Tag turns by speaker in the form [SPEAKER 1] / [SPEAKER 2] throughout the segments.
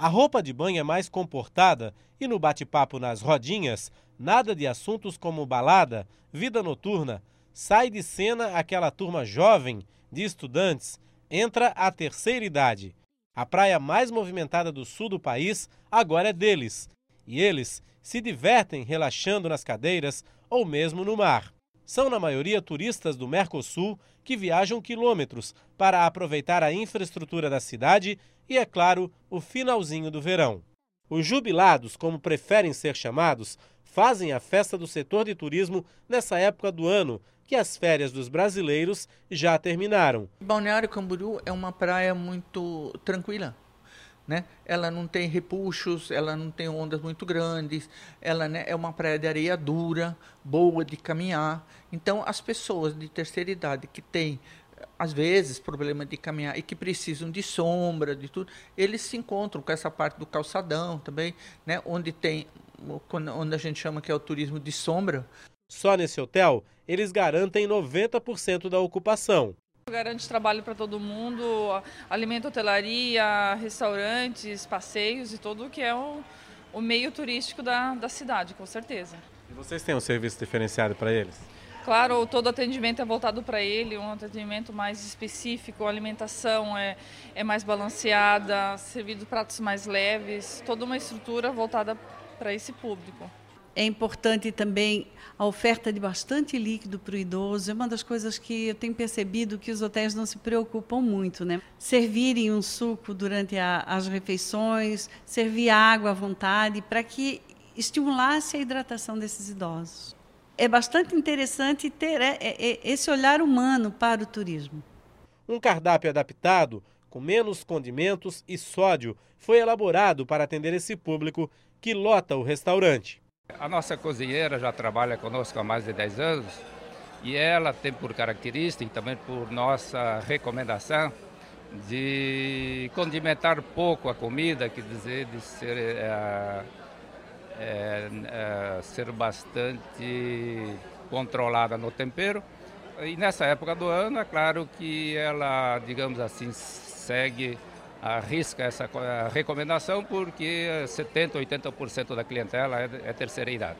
[SPEAKER 1] A roupa de banho é mais comportada e no bate-papo nas rodinhas, nada de assuntos como balada, vida noturna. Sai de cena aquela turma jovem de estudantes, entra a terceira idade. A praia mais movimentada do sul do país agora é deles. E eles se divertem relaxando nas cadeiras ou mesmo no mar. São, na maioria, turistas do Mercosul que viajam quilômetros para aproveitar a infraestrutura da cidade e, é claro, o finalzinho do verão. Os jubilados, como preferem ser chamados, fazem a festa do setor de turismo nessa época do ano, que as férias dos brasileiros já terminaram.
[SPEAKER 2] Balneário Camboriú é uma praia muito tranquila né? Ela não tem repuxos, ela não tem ondas muito grandes, ela né, é uma praia de areia dura, boa de caminhar. Então, as pessoas de terceira idade que têm às vezes problema de caminhar e que precisam de sombra, de tudo, eles se encontram com essa parte do calçadão também, né, onde tem onde a gente chama que é o turismo de sombra.
[SPEAKER 1] Só nesse hotel, eles garantem 90% da ocupação.
[SPEAKER 3] Garante trabalho para todo mundo, alimento, hotelaria, restaurantes, passeios e tudo que é o, o meio turístico da, da cidade, com certeza.
[SPEAKER 1] E vocês têm um serviço diferenciado para eles?
[SPEAKER 3] Claro, todo atendimento é voltado para ele, um atendimento mais específico, a alimentação é, é mais balanceada, servido pratos mais leves, toda uma estrutura voltada para esse público.
[SPEAKER 4] É importante também a oferta de bastante líquido para o idoso. É uma das coisas que eu tenho percebido que os hotéis não se preocupam muito, né? Servirem um suco durante a, as refeições, servir água à vontade, para que estimulasse a hidratação desses idosos. É bastante interessante ter é, é, é, esse olhar humano para o turismo.
[SPEAKER 1] Um cardápio adaptado, com menos condimentos e sódio, foi elaborado para atender esse público que lota o restaurante.
[SPEAKER 5] A nossa cozinheira já trabalha conosco há mais de 10 anos e ela tem por característica e também por nossa recomendação de condimentar pouco a comida, quer dizer, de ser, é, é, é, ser bastante controlada no tempero. E nessa época do ano, é claro que ela, digamos assim, segue arrisca essa recomendação porque 70%, 80% da clientela é, é terceira idade.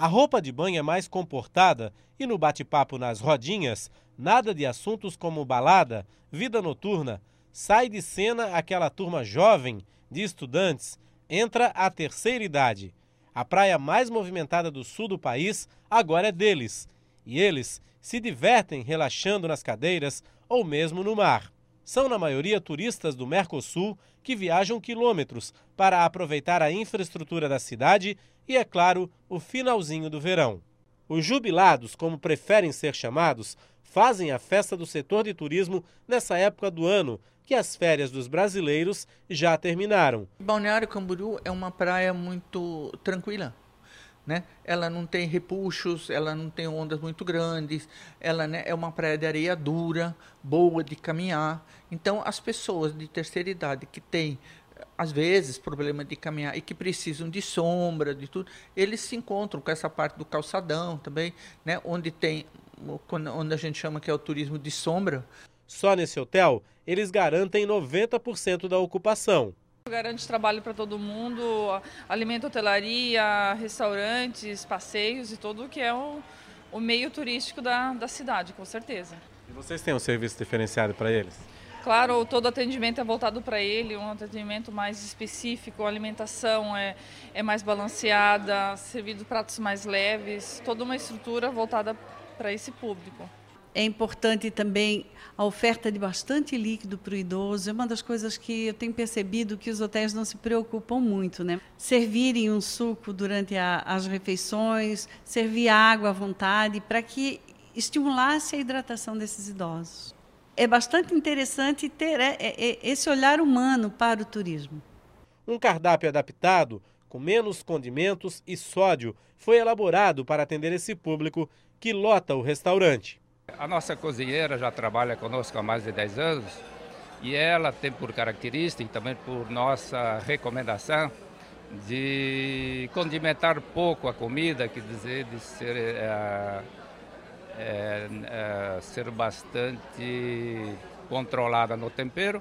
[SPEAKER 1] A roupa de banho é mais comportada e no bate-papo nas rodinhas, nada de assuntos como balada, vida noturna, sai de cena aquela turma jovem de estudantes, entra a terceira idade. A praia mais movimentada do sul do país agora é deles. E eles se divertem relaxando nas cadeiras ou mesmo no mar. São, na maioria, turistas do Mercosul que viajam quilômetros para aproveitar a infraestrutura da cidade e, é claro, o finalzinho do verão. Os jubilados, como preferem ser chamados, fazem a festa do setor de turismo nessa época do ano, que as férias dos brasileiros já terminaram.
[SPEAKER 2] Balneário Camboriú é uma praia muito tranquila. Né? Ela não tem repuxos, ela não tem ondas muito grandes, ela né, é uma praia de areia dura, boa de caminhar. Então, as pessoas de terceira idade que têm às vezes problema de caminhar e que precisam de sombra, de tudo, eles se encontram com essa parte do calçadão também, né, onde tem onde a gente chama que é o turismo de sombra.
[SPEAKER 1] Só nesse hotel, eles garantem 90% da ocupação.
[SPEAKER 3] Garante trabalho para todo mundo, alimento, hotelaria, restaurantes, passeios e tudo que é o, o meio turístico da, da cidade, com certeza.
[SPEAKER 1] E vocês têm um serviço diferenciado para eles?
[SPEAKER 3] Claro, todo atendimento é voltado para ele, um atendimento mais específico, a alimentação é, é mais balanceada, servido pratos mais leves, toda uma estrutura voltada para esse público.
[SPEAKER 4] É importante também a oferta de bastante líquido para o idoso. É uma das coisas que eu tenho percebido que os hotéis não se preocupam muito, né? Servirem um suco durante a, as refeições, servir água à vontade, para que estimulasse a hidratação desses idosos. É bastante interessante ter é, é, é, esse olhar humano para o turismo.
[SPEAKER 1] Um cardápio adaptado, com menos condimentos e sódio, foi elaborado para atender esse público que lota o restaurante.
[SPEAKER 5] A nossa cozinheira já trabalha conosco há mais de 10 anos E ela tem por característica, e também por nossa recomendação, de condimentar pouco a comida, quer dizer, de ser, é, é, é, ser bastante controlada no tempero.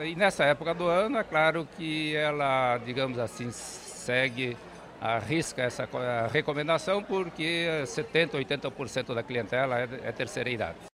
[SPEAKER 5] E nessa época do ano, é claro que ela, digamos assim, segue, arrisca essa recomendação porque 70%, 80% da clientela é, é terceira idade.